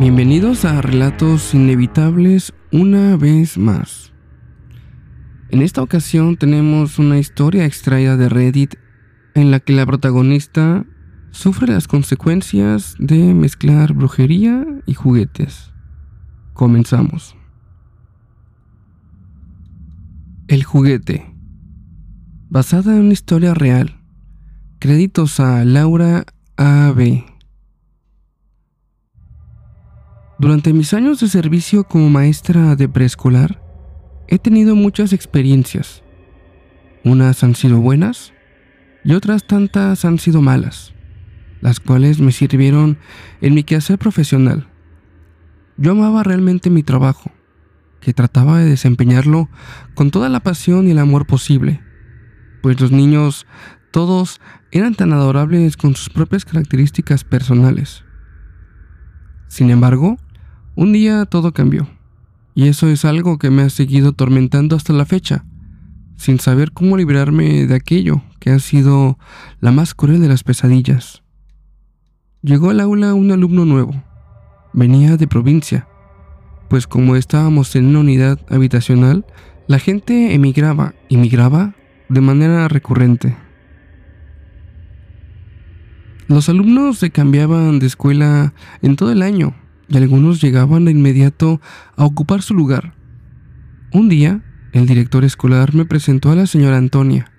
Bienvenidos a Relatos Inevitables una vez más. En esta ocasión tenemos una historia extraída de Reddit en la que la protagonista sufre las consecuencias de mezclar brujería y juguetes. Comenzamos. El juguete. Basada en una historia real. Créditos a Laura A.B. Durante mis años de servicio como maestra de preescolar, he tenido muchas experiencias. Unas han sido buenas y otras tantas han sido malas, las cuales me sirvieron en mi quehacer profesional. Yo amaba realmente mi trabajo, que trataba de desempeñarlo con toda la pasión y el amor posible, pues los niños, todos, eran tan adorables con sus propias características personales. Sin embargo, un día todo cambió, y eso es algo que me ha seguido atormentando hasta la fecha, sin saber cómo librarme de aquello que ha sido la más cruel de las pesadillas. Llegó al aula un alumno nuevo. Venía de provincia, pues como estábamos en una unidad habitacional, la gente emigraba y migraba de manera recurrente. Los alumnos se cambiaban de escuela en todo el año y algunos llegaban de inmediato a ocupar su lugar. Un día, el director escolar me presentó a la señora Antonia,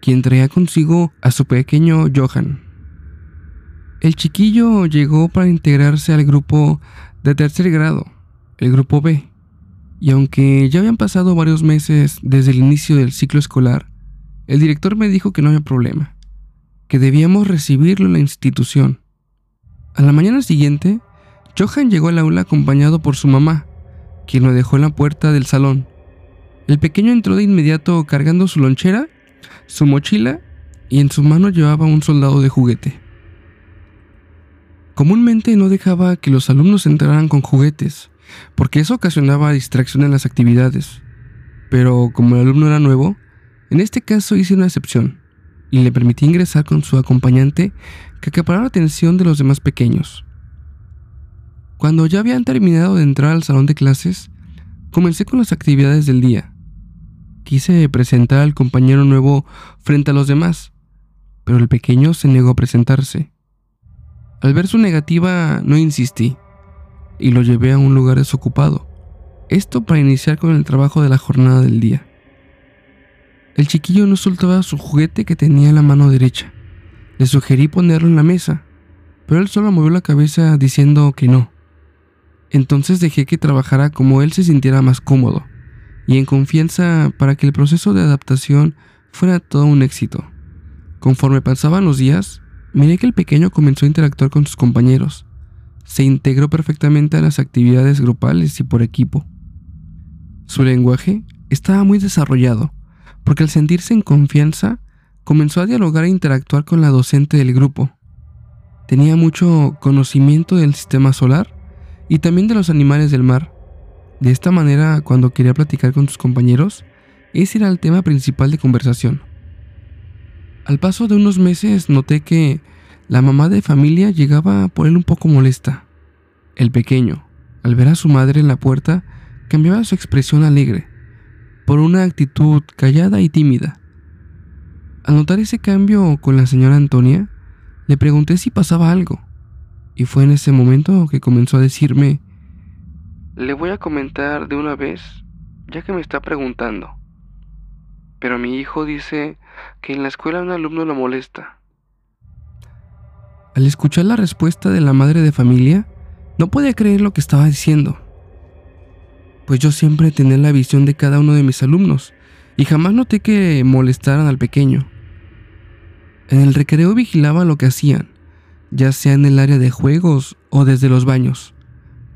quien traía consigo a su pequeño Johan. El chiquillo llegó para integrarse al grupo de tercer grado, el grupo B, y aunque ya habían pasado varios meses desde el inicio del ciclo escolar, el director me dijo que no había problema, que debíamos recibirlo en la institución. A la mañana siguiente, Johan llegó al aula acompañado por su mamá, quien lo dejó en la puerta del salón. El pequeño entró de inmediato cargando su lonchera, su mochila y en su mano llevaba un soldado de juguete. Comúnmente no dejaba que los alumnos entraran con juguetes, porque eso ocasionaba distracción en las actividades. Pero como el alumno era nuevo, en este caso hice una excepción y le permití ingresar con su acompañante que acaparaba la atención de los demás pequeños. Cuando ya habían terminado de entrar al salón de clases, comencé con las actividades del día. Quise presentar al compañero nuevo frente a los demás, pero el pequeño se negó a presentarse. Al ver su negativa, no insistí y lo llevé a un lugar desocupado. Esto para iniciar con el trabajo de la jornada del día. El chiquillo no soltaba su juguete que tenía en la mano derecha. Le sugerí ponerlo en la mesa, pero él solo movió la cabeza diciendo que no. Entonces dejé que trabajara como él se sintiera más cómodo y en confianza para que el proceso de adaptación fuera todo un éxito. Conforme pasaban los días, miré que el pequeño comenzó a interactuar con sus compañeros. Se integró perfectamente a las actividades grupales y por equipo. Su lenguaje estaba muy desarrollado, porque al sentirse en confianza, comenzó a dialogar e interactuar con la docente del grupo. Tenía mucho conocimiento del sistema solar y también de los animales del mar. De esta manera, cuando quería platicar con sus compañeros, ese era el tema principal de conversación. Al paso de unos meses noté que la mamá de familia llegaba por él un poco molesta. El pequeño, al ver a su madre en la puerta, cambiaba su expresión alegre, por una actitud callada y tímida. Al notar ese cambio con la señora Antonia, le pregunté si pasaba algo. Y fue en ese momento que comenzó a decirme, le voy a comentar de una vez, ya que me está preguntando. Pero mi hijo dice que en la escuela un alumno lo molesta. Al escuchar la respuesta de la madre de familia, no podía creer lo que estaba diciendo. Pues yo siempre tenía la visión de cada uno de mis alumnos y jamás noté que molestaran al pequeño. En el recreo vigilaba lo que hacían ya sea en el área de juegos o desde los baños,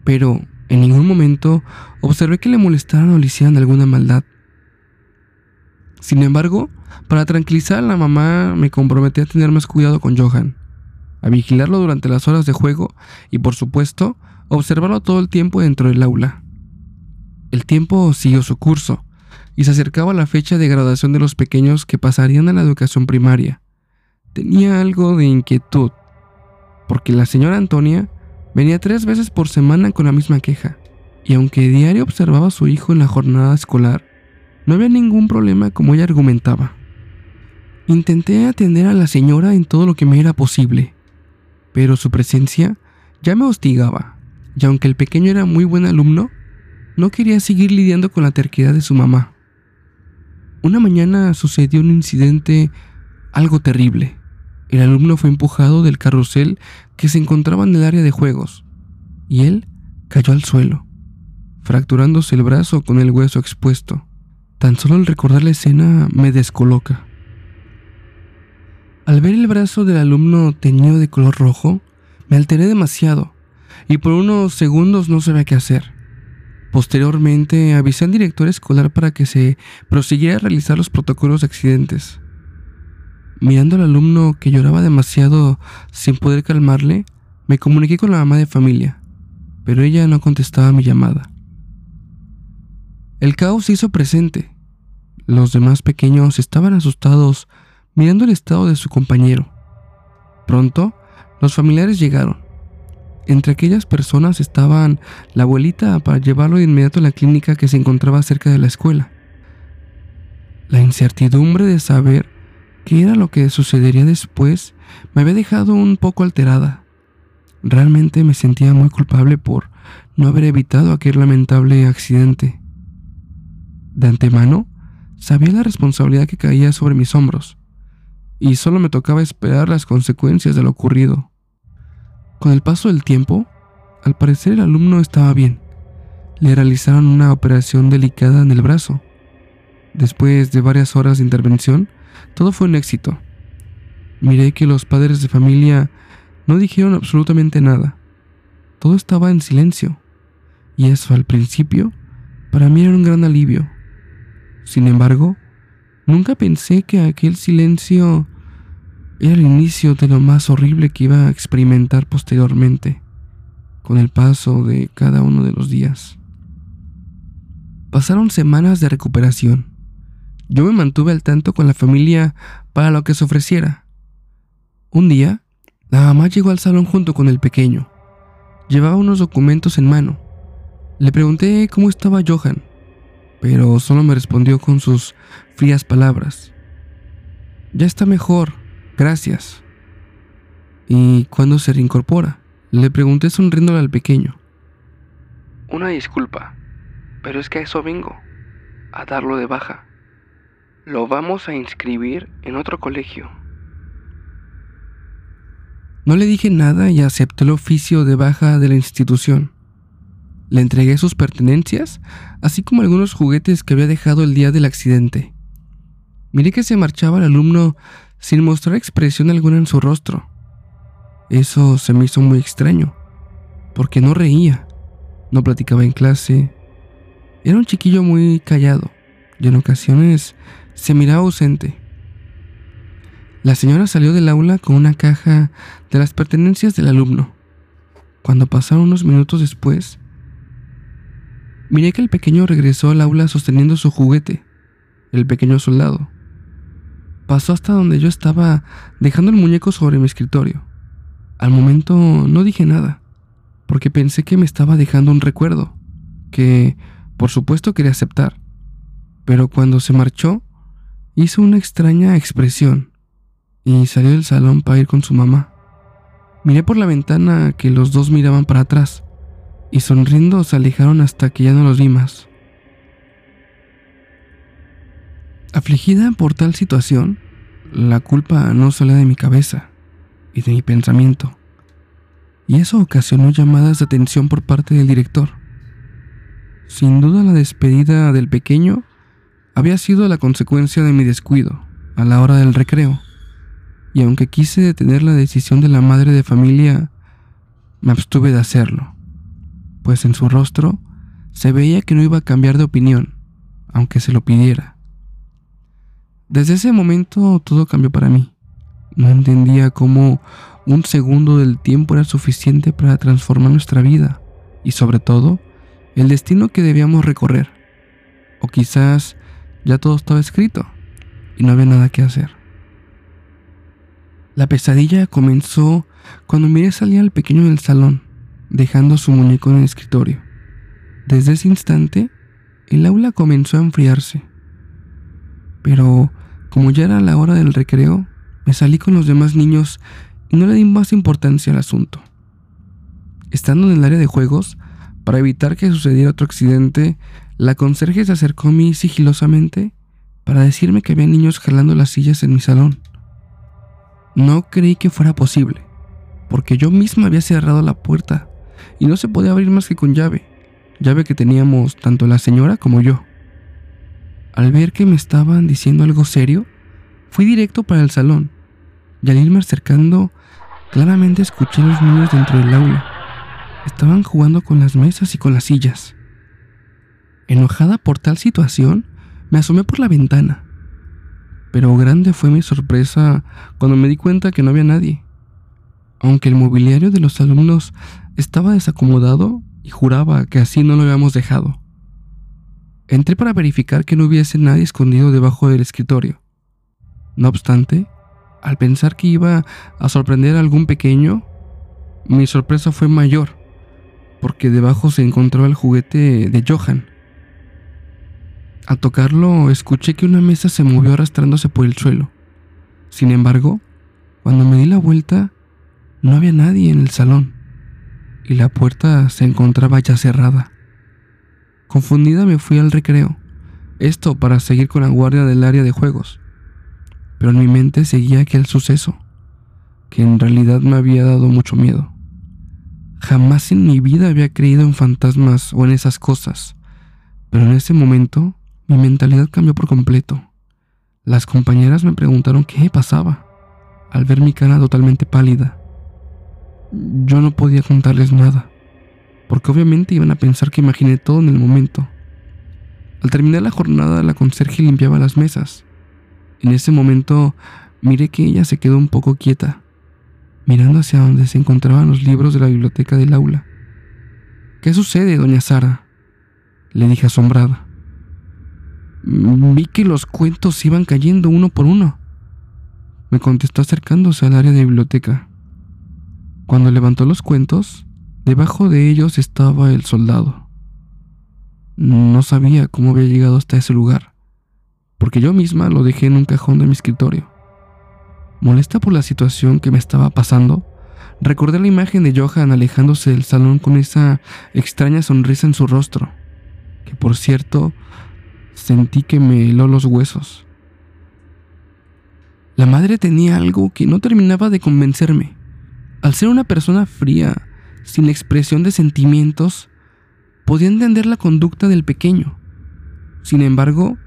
pero en ningún momento observé que le molestaran o le hicieran alguna maldad. Sin embargo, para tranquilizar a la mamá me comprometí a tener más cuidado con Johan, a vigilarlo durante las horas de juego y por supuesto observarlo todo el tiempo dentro del aula. El tiempo siguió su curso y se acercaba la fecha de graduación de los pequeños que pasarían a la educación primaria. Tenía algo de inquietud porque la señora Antonia Venía tres veces por semana con la misma queja, y aunque diario observaba a su hijo en la jornada escolar, no había ningún problema como ella argumentaba. Intenté atender a la señora en todo lo que me era posible, pero su presencia ya me hostigaba, y aunque el pequeño era muy buen alumno, no quería seguir lidiando con la terquedad de su mamá. Una mañana sucedió un incidente algo terrible. El alumno fue empujado del carrusel que se encontraba en el área de juegos, y él cayó al suelo, fracturándose el brazo con el hueso expuesto. Tan solo al recordar la escena me descoloca. Al ver el brazo del alumno teñido de color rojo, me alteré demasiado y por unos segundos no sabía qué hacer. Posteriormente avisé al director escolar para que se prosiguiera a realizar los protocolos de accidentes. Mirando al alumno que lloraba demasiado sin poder calmarle, me comuniqué con la mamá de familia, pero ella no contestaba mi llamada. El caos se hizo presente. Los demás pequeños estaban asustados mirando el estado de su compañero. Pronto, los familiares llegaron. Entre aquellas personas estaban la abuelita para llevarlo de inmediato a la clínica que se encontraba cerca de la escuela. La incertidumbre de saber qué era lo que sucedería después me había dejado un poco alterada. Realmente me sentía muy culpable por no haber evitado aquel lamentable accidente. De antemano, sabía la responsabilidad que caía sobre mis hombros y solo me tocaba esperar las consecuencias de lo ocurrido. Con el paso del tiempo, al parecer el alumno estaba bien. Le realizaron una operación delicada en el brazo. Después de varias horas de intervención, todo fue un éxito. Miré que los padres de familia no dijeron absolutamente nada. Todo estaba en silencio. Y eso al principio, para mí era un gran alivio. Sin embargo, Nunca pensé que aquel silencio era el inicio de lo más horrible que iba a experimentar posteriormente, con el paso de cada uno de los días. Pasaron semanas de recuperación. Yo me mantuve al tanto con la familia para lo que se ofreciera. Un día, la mamá llegó al salón junto con el pequeño. Llevaba unos documentos en mano. Le pregunté cómo estaba Johan pero solo me respondió con sus frías palabras. Ya está mejor, gracias. ¿Y cuándo se reincorpora? Le pregunté sonriéndole al pequeño. Una disculpa, pero es que a eso vengo, a darlo de baja. Lo vamos a inscribir en otro colegio. No le dije nada y acepté el oficio de baja de la institución. Le entregué sus pertenencias, así como algunos juguetes que había dejado el día del accidente. Miré que se marchaba el alumno sin mostrar expresión alguna en su rostro. Eso se me hizo muy extraño, porque no reía, no platicaba en clase. Era un chiquillo muy callado y en ocasiones se miraba ausente. La señora salió del aula con una caja de las pertenencias del alumno. Cuando pasaron unos minutos después, Miré que el pequeño regresó al aula sosteniendo su juguete, el pequeño soldado. Pasó hasta donde yo estaba dejando el muñeco sobre mi escritorio. Al momento no dije nada, porque pensé que me estaba dejando un recuerdo, que por supuesto quería aceptar. Pero cuando se marchó, hizo una extraña expresión y salió del salón para ir con su mamá. Miré por la ventana que los dos miraban para atrás y sonriendo se alejaron hasta que ya no los vi más. Afligida por tal situación, la culpa no salía de mi cabeza y de mi pensamiento, y eso ocasionó llamadas de atención por parte del director. Sin duda la despedida del pequeño había sido la consecuencia de mi descuido a la hora del recreo, y aunque quise detener la decisión de la madre de familia, me abstuve de hacerlo pues en su rostro se veía que no iba a cambiar de opinión, aunque se lo pidiera. Desde ese momento todo cambió para mí. No entendía cómo un segundo del tiempo era suficiente para transformar nuestra vida y sobre todo el destino que debíamos recorrer. O quizás ya todo estaba escrito y no había nada que hacer. La pesadilla comenzó cuando miré salir al pequeño del salón dejando su muñeco en el escritorio. Desde ese instante, el aula comenzó a enfriarse. Pero, como ya era la hora del recreo, me salí con los demás niños y no le di más importancia al asunto. Estando en el área de juegos, para evitar que sucediera otro accidente, la conserje se acercó a mí sigilosamente para decirme que había niños jalando las sillas en mi salón. No creí que fuera posible, porque yo misma había cerrado la puerta y no se podía abrir más que con llave, llave que teníamos tanto la señora como yo. Al ver que me estaban diciendo algo serio, fui directo para el salón y al irme acercando, claramente escuché a los niños dentro del aula. Estaban jugando con las mesas y con las sillas. Enojada por tal situación, me asomé por la ventana. Pero grande fue mi sorpresa cuando me di cuenta que no había nadie. Aunque el mobiliario de los alumnos estaba desacomodado y juraba que así no lo habíamos dejado. Entré para verificar que no hubiese nadie escondido debajo del escritorio. No obstante, al pensar que iba a sorprender a algún pequeño, mi sorpresa fue mayor, porque debajo se encontraba el juguete de Johan. Al tocarlo, escuché que una mesa se movió arrastrándose por el suelo. Sin embargo, cuando me di la vuelta, no había nadie en el salón y la puerta se encontraba ya cerrada. Confundida me fui al recreo, esto para seguir con la guardia del área de juegos, pero en mi mente seguía aquel suceso, que en realidad me había dado mucho miedo. Jamás en mi vida había creído en fantasmas o en esas cosas, pero en ese momento mi mentalidad cambió por completo. Las compañeras me preguntaron qué pasaba, al ver mi cara totalmente pálida. Yo no podía contarles nada, porque obviamente iban a pensar que imaginé todo en el momento. Al terminar la jornada, la conserje limpiaba las mesas. En ese momento miré que ella se quedó un poco quieta, mirando hacia donde se encontraban los libros de la biblioteca del aula. ¿Qué sucede, doña Sara? Le dije asombrada. Vi que los cuentos iban cayendo uno por uno. Me contestó acercándose al área de biblioteca. Cuando levantó los cuentos, debajo de ellos estaba el soldado. No sabía cómo había llegado hasta ese lugar, porque yo misma lo dejé en un cajón de mi escritorio. Molesta por la situación que me estaba pasando, recordé la imagen de Johan alejándose del salón con esa extraña sonrisa en su rostro, que por cierto sentí que me heló los huesos. La madre tenía algo que no terminaba de convencerme. Al ser una persona fría, sin expresión de sentimientos, podía entender la conducta del pequeño. Sin embargo,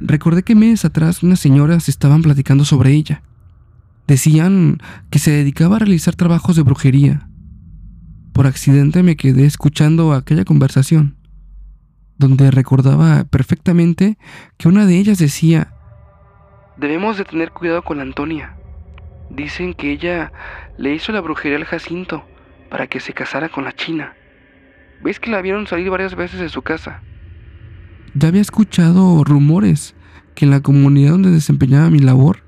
recordé que meses atrás unas señoras estaban platicando sobre ella. Decían que se dedicaba a realizar trabajos de brujería. Por accidente me quedé escuchando aquella conversación, donde recordaba perfectamente que una de ellas decía, debemos de tener cuidado con Antonia. Dicen que ella le hizo la brujería al Jacinto para que se casara con la China. ¿Ves que la vieron salir varias veces de su casa? Ya había escuchado rumores que en la comunidad donde desempeñaba mi labor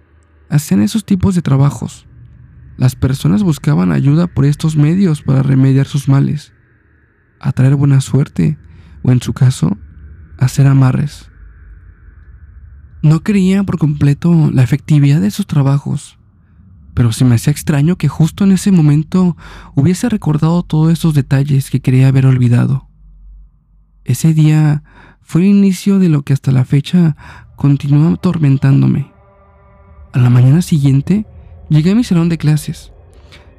hacían esos tipos de trabajos. Las personas buscaban ayuda por estos medios para remediar sus males, atraer buena suerte o en su caso, hacer amarres. No creía por completo la efectividad de esos trabajos pero se me hacía extraño que justo en ese momento hubiese recordado todos esos detalles que quería haber olvidado. Ese día fue el inicio de lo que hasta la fecha continúa atormentándome. A la mañana siguiente llegué a mi salón de clases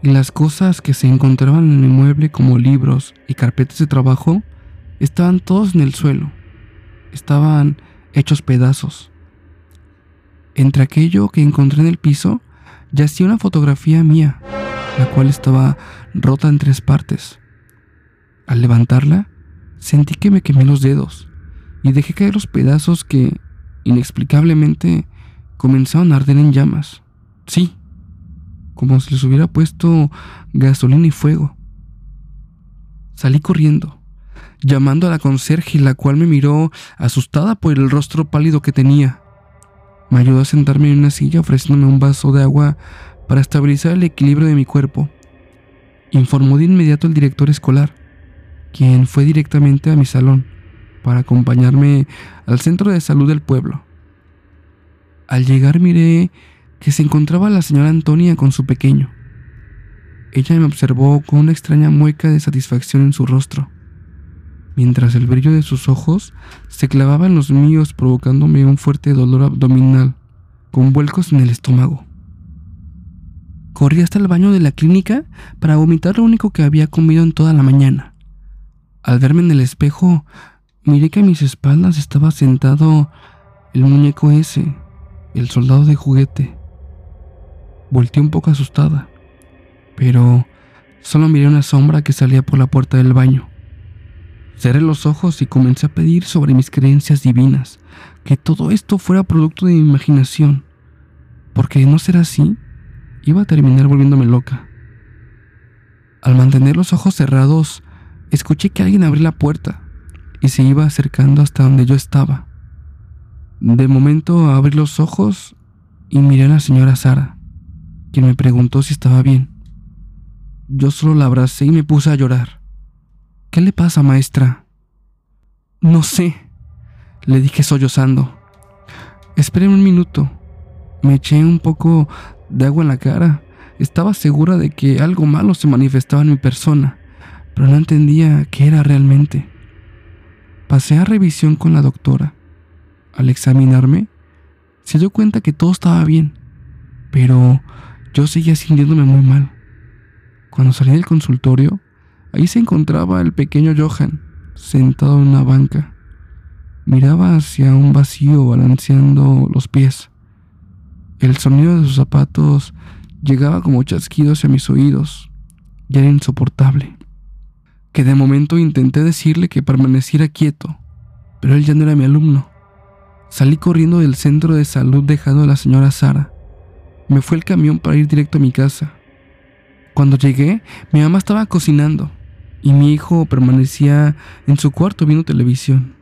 y las cosas que se encontraban en el mueble como libros y carpetas de trabajo estaban todos en el suelo. Estaban hechos pedazos. Entre aquello que encontré en el piso yacía una fotografía mía, la cual estaba rota en tres partes. Al levantarla, sentí que me quemé los dedos y dejé caer los pedazos que, inexplicablemente, comenzaron a arder en llamas. Sí, como si les hubiera puesto gasolina y fuego. Salí corriendo, llamando a la conserje, la cual me miró asustada por el rostro pálido que tenía. Me ayudó a sentarme en una silla ofreciéndome un vaso de agua para estabilizar el equilibrio de mi cuerpo. informó de inmediato el director escolar, quien fue directamente a mi salón para acompañarme al centro de salud del pueblo. Al llegar miré que se encontraba la señora Antonia con su pequeño. Ella me observó con una extraña mueca de satisfacción en su rostro, mientras el brillo de sus ojos se clavaba en los míos provocándome un fuerte dolor abdominal, con vuelcos en el estómago. Corrí hasta el baño de la clínica para vomitar lo único que había comido en toda la mañana. Al verme en el espejo, miré que a mis espaldas estaba sentado el muñeco ese, el soldado de juguete. Volté un poco asustada, pero solo miré una sombra que salía por la puerta del baño. Cerré los ojos y comencé a pedir sobre mis creencias divinas, que todo esto fuera producto de mi imaginación, porque de no ser así, iba a terminar volviéndome loca. Al mantener los ojos cerrados, escuché que alguien abrió la puerta y se iba acercando hasta donde yo estaba. De momento abrí los ojos y miré a la señora Sara quien me preguntó si estaba bien. Yo solo la abracé y me puse a llorar. ¿Qué le pasa, maestra? No sé, le dije sollozando. Esperen un minuto. Me eché un poco de agua en la cara. Estaba segura de que algo malo se manifestaba en mi persona, pero no entendía qué era realmente. Pasé a revisión con la doctora. Al examinarme, se dio cuenta que todo estaba bien, pero yo seguía sintiéndome muy mal. Cuando salí del consultorio, ahí se encontraba el pequeño Johan, sentado en una banca. Miraba hacia un vacío balanceando los pies. El sonido de sus zapatos llegaba como chasquido hacia mis oídos y era insoportable. Que de momento intenté decirle que permaneciera quieto, pero él ya no era mi alumno. Salí corriendo del centro de salud dejando a la señora Sara me fue el camión para ir directo a mi casa. Cuando llegué, mi mamá estaba cocinando y mi hijo permanecía en su cuarto viendo televisión.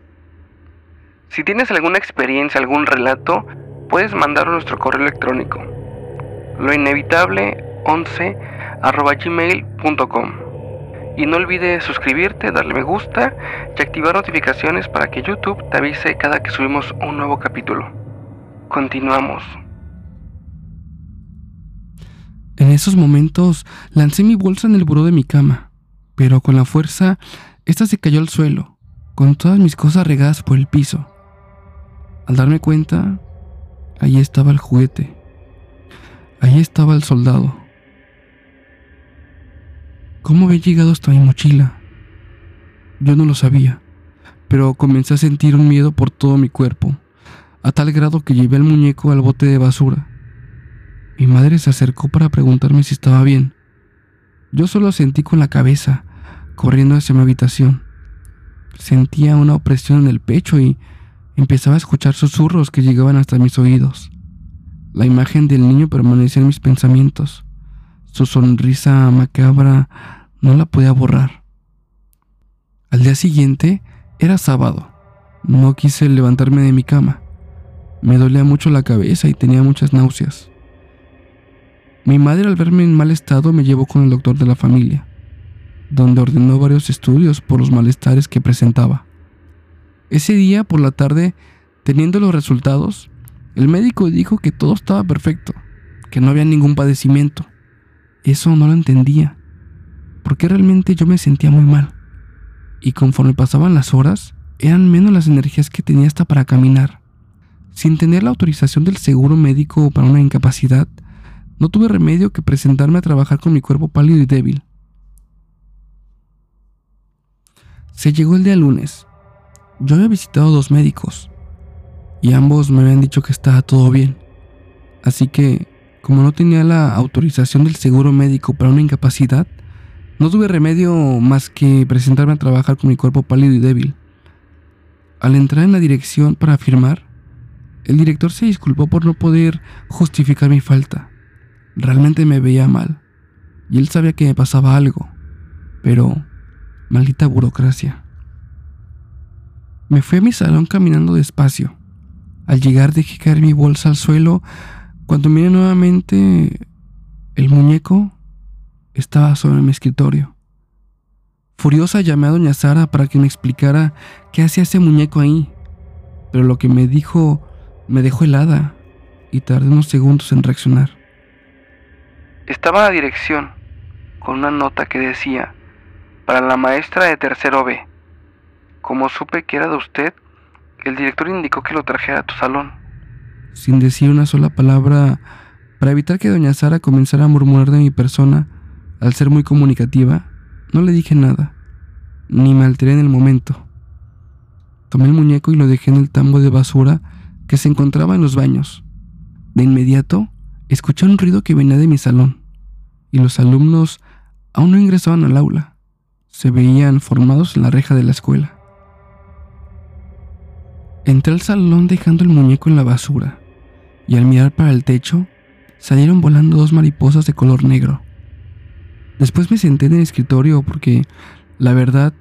Si tienes alguna experiencia, algún relato, puedes mandarlo a nuestro correo electrónico. Lo inevitable 11 gmail.com. Y no olvides suscribirte, darle me gusta y activar notificaciones para que YouTube te avise cada que subimos un nuevo capítulo. Continuamos. En esos momentos lancé mi bolsa en el buró de mi cama, pero con la fuerza, esta se cayó al suelo, con todas mis cosas regadas por el piso. Al darme cuenta, ahí estaba el juguete. Ahí estaba el soldado. ¿Cómo había llegado hasta mi mochila? Yo no lo sabía, pero comencé a sentir un miedo por todo mi cuerpo, a tal grado que llevé el muñeco al bote de basura. Mi madre se acercó para preguntarme si estaba bien. Yo solo sentí con la cabeza, corriendo hacia mi habitación. Sentía una opresión en el pecho y empezaba a escuchar susurros que llegaban hasta mis oídos. La imagen del niño permanecía en mis pensamientos. Su sonrisa macabra no la podía borrar. Al día siguiente era sábado. No quise levantarme de mi cama. Me dolía mucho la cabeza y tenía muchas náuseas. Mi madre al verme en mal estado me llevó con el doctor de la familia, donde ordenó varios estudios por los malestares que presentaba. Ese día por la tarde, teniendo los resultados, el médico dijo que todo estaba perfecto, que no había ningún padecimiento. Eso no lo entendía, porque realmente yo me sentía muy mal. Y conforme pasaban las horas, eran menos las energías que tenía hasta para caminar. Sin tener la autorización del seguro médico para una incapacidad, no tuve remedio que presentarme a trabajar con mi cuerpo pálido y débil. Se llegó el día lunes. Yo había visitado dos médicos y ambos me habían dicho que estaba todo bien. Así que, como no tenía la autorización del seguro médico para una incapacidad, no tuve remedio más que presentarme a trabajar con mi cuerpo pálido y débil. Al entrar en la dirección para firmar, el director se disculpó por no poder justificar mi falta. Realmente me veía mal. Y él sabía que me pasaba algo. Pero, maldita burocracia. Me fui a mi salón caminando despacio. Al llegar dejé caer mi bolsa al suelo. Cuando miré nuevamente el muñeco, estaba sobre mi escritorio. Furiosa llamé a doña Sara para que me explicara qué hacía ese muñeco ahí, pero lo que me dijo me dejó helada y tardé unos segundos en reaccionar. Estaba a la dirección, con una nota que decía, para la maestra de tercero B. Como supe que era de usted, el director indicó que lo trajera a tu salón. Sin decir una sola palabra, para evitar que doña Sara comenzara a murmurar de mi persona, al ser muy comunicativa, no le dije nada, ni me alteré en el momento. Tomé el muñeco y lo dejé en el tambo de basura que se encontraba en los baños. De inmediato, escuché un ruido que venía de mi salón, y los alumnos aún no ingresaban al aula. Se veían formados en la reja de la escuela. Entré al salón dejando el muñeco en la basura, y al mirar para el techo, salieron volando dos mariposas de color negro. Después me senté en el escritorio porque, la verdad,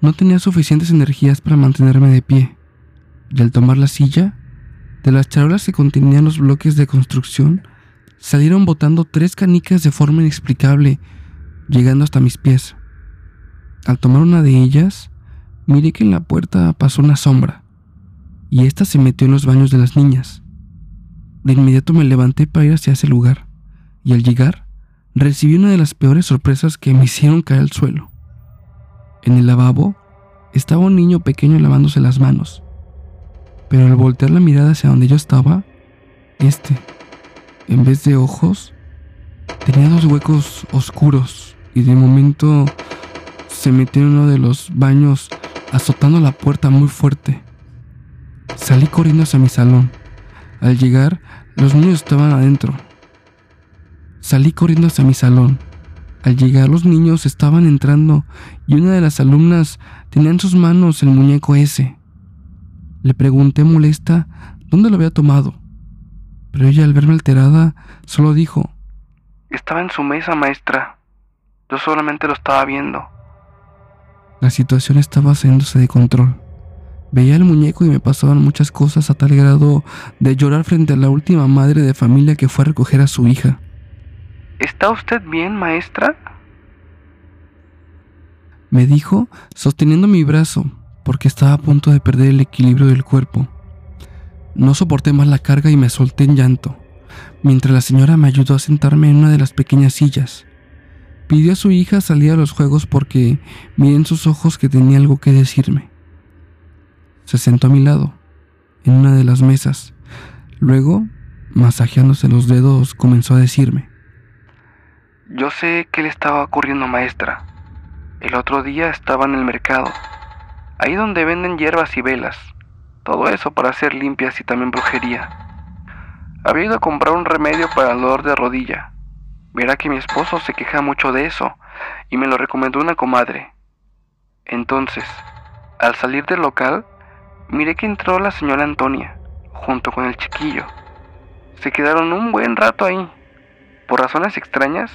no tenía suficientes energías para mantenerme de pie, y al tomar la silla, de las charolas que contenían los bloques de construcción, salieron botando tres canicas de forma inexplicable, llegando hasta mis pies. Al tomar una de ellas, miré que en la puerta pasó una sombra, y ésta se metió en los baños de las niñas. De inmediato me levanté para ir hacia ese lugar, y al llegar, recibí una de las peores sorpresas que me hicieron caer al suelo. En el lavabo estaba un niño pequeño lavándose las manos pero al voltear la mirada hacia donde yo estaba, este, en vez de ojos, tenía dos huecos oscuros y de momento se metió en uno de los baños azotando la puerta muy fuerte. Salí corriendo hacia mi salón. Al llegar, los niños estaban adentro. Salí corriendo hacia mi salón. Al llegar, los niños estaban entrando y una de las alumnas tenía en sus manos el muñeco ese. Le pregunté molesta dónde lo había tomado, pero ella al verme alterada solo dijo, Estaba en su mesa, maestra. Yo solamente lo estaba viendo. La situación estaba haciéndose de control. Veía el muñeco y me pasaban muchas cosas a tal grado de llorar frente a la última madre de familia que fue a recoger a su hija. ¿Está usted bien, maestra? Me dijo, sosteniendo mi brazo, porque estaba a punto de perder el equilibrio del cuerpo. No soporté más la carga y me solté en llanto, mientras la señora me ayudó a sentarme en una de las pequeñas sillas. Pidió a su hija salir a los juegos porque miré en sus ojos que tenía algo que decirme. Se sentó a mi lado, en una de las mesas. Luego, masajeándose los dedos, comenzó a decirme. Yo sé qué le estaba ocurriendo, maestra. El otro día estaba en el mercado ahí donde venden hierbas y velas, todo eso para hacer limpias y también brujería. Había ido a comprar un remedio para el dolor de rodilla. Verá que mi esposo se queja mucho de eso y me lo recomendó una comadre. Entonces, al salir del local, miré que entró la señora Antonia, junto con el chiquillo. Se quedaron un buen rato ahí. Por razones extrañas,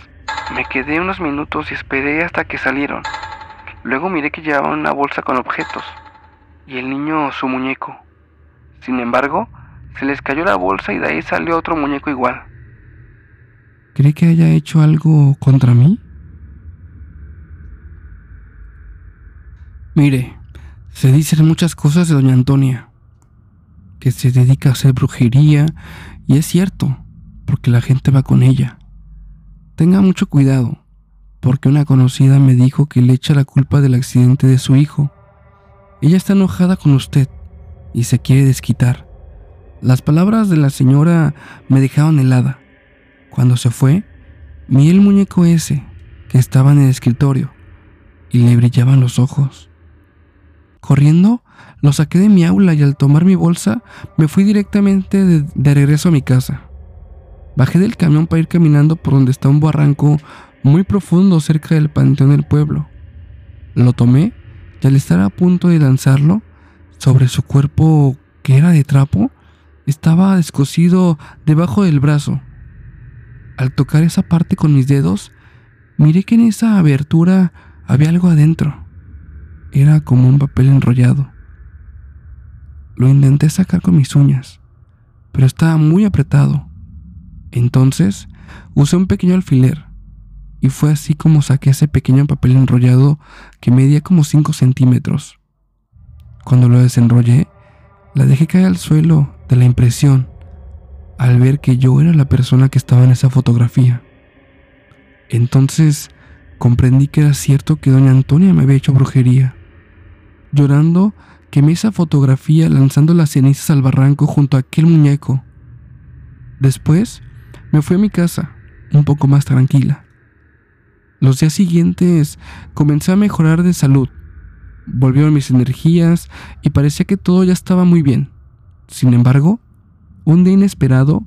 me quedé unos minutos y esperé hasta que salieron. Luego miré que llevaban una bolsa con objetos y el niño su muñeco. Sin embargo, se les cayó la bolsa y de ahí salió otro muñeco igual. ¿Cree que haya hecho algo contra mí? Mire, se dicen muchas cosas de doña Antonia, que se dedica a hacer brujería, y es cierto, porque la gente va con ella. Tenga mucho cuidado, porque una conocida me dijo que le echa la culpa del accidente de su hijo. Ella está enojada con usted y se quiere desquitar. Las palabras de la señora me dejaron helada. Cuando se fue, miré el muñeco ese que estaba en el escritorio y le brillaban los ojos. Corriendo, lo saqué de mi aula y al tomar mi bolsa me fui directamente de, de regreso a mi casa. Bajé del camión para ir caminando por donde está un barranco muy profundo cerca del panteón del pueblo. Lo tomé y al estar a punto de lanzarlo, sobre su cuerpo que era de trapo, estaba descosido debajo del brazo. Al tocar esa parte con mis dedos, miré que en esa abertura había algo adentro. Era como un papel enrollado. Lo intenté sacar con mis uñas, pero estaba muy apretado. Entonces usé un pequeño alfiler y fue así como saqué ese pequeño papel enrollado que medía como 5 centímetros. Cuando lo desenrollé, la dejé caer al suelo de la impresión al ver que yo era la persona que estaba en esa fotografía. Entonces comprendí que era cierto que doña Antonia me había hecho brujería. Llorando, quemé esa fotografía lanzando las cenizas al barranco junto a aquel muñeco. Después me fui a mi casa, un poco más tranquila. Los días siguientes comencé a mejorar de salud. Volvieron mis energías y parecía que todo ya estaba muy bien. Sin embargo, un día inesperado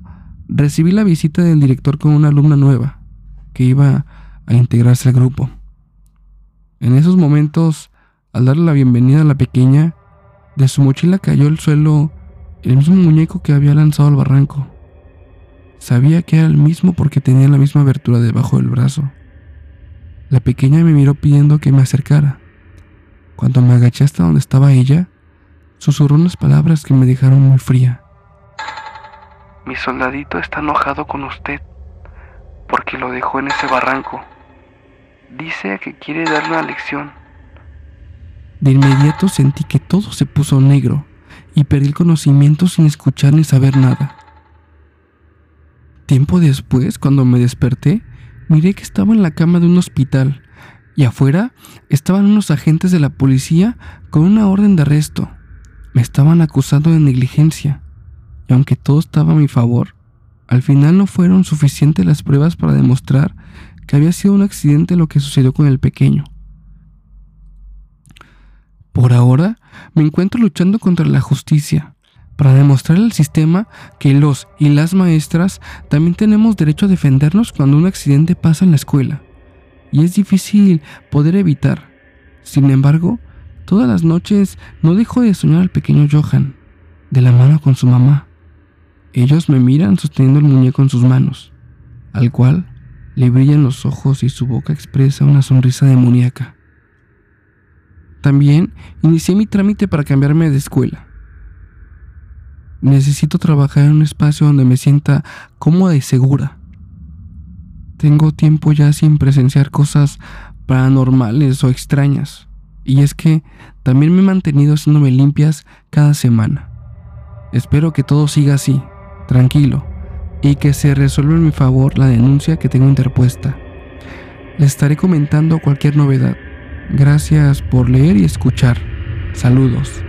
recibí la visita del director con una alumna nueva que iba a integrarse al grupo. En esos momentos, al darle la bienvenida a la pequeña, de su mochila cayó al suelo el mismo muñeco que había lanzado al barranco. Sabía que era el mismo porque tenía la misma abertura debajo del brazo. La pequeña me miró pidiendo que me acercara. Cuando me agaché hasta donde estaba ella, susurró unas palabras que me dejaron muy fría. Mi soldadito está enojado con usted porque lo dejó en ese barranco. Dice que quiere darle una lección. De inmediato sentí que todo se puso negro y perdí el conocimiento sin escuchar ni saber nada. Tiempo después, cuando me desperté, miré que estaba en la cama de un hospital y afuera estaban unos agentes de la policía con una orden de arresto. Me estaban acusando de negligencia y aunque todo estaba a mi favor, al final no fueron suficientes las pruebas para demostrar que había sido un accidente lo que sucedió con el pequeño. Por ahora me encuentro luchando contra la justicia para demostrar al sistema que los y las maestras también tenemos derecho a defendernos cuando un accidente pasa en la escuela. Y es difícil poder evitar. Sin embargo, todas las noches no dejo de soñar al pequeño Johan, de la mano con su mamá. Ellos me miran sosteniendo el muñeco en sus manos, al cual le brillan los ojos y su boca expresa una sonrisa demoníaca. También inicié mi trámite para cambiarme de escuela. Necesito trabajar en un espacio donde me sienta cómoda y segura. Tengo tiempo ya sin presenciar cosas paranormales o extrañas. Y es que también me he mantenido haciéndome limpias cada semana. Espero que todo siga así, tranquilo, y que se resuelva en mi favor la denuncia que tengo interpuesta. Les estaré comentando cualquier novedad. Gracias por leer y escuchar. Saludos.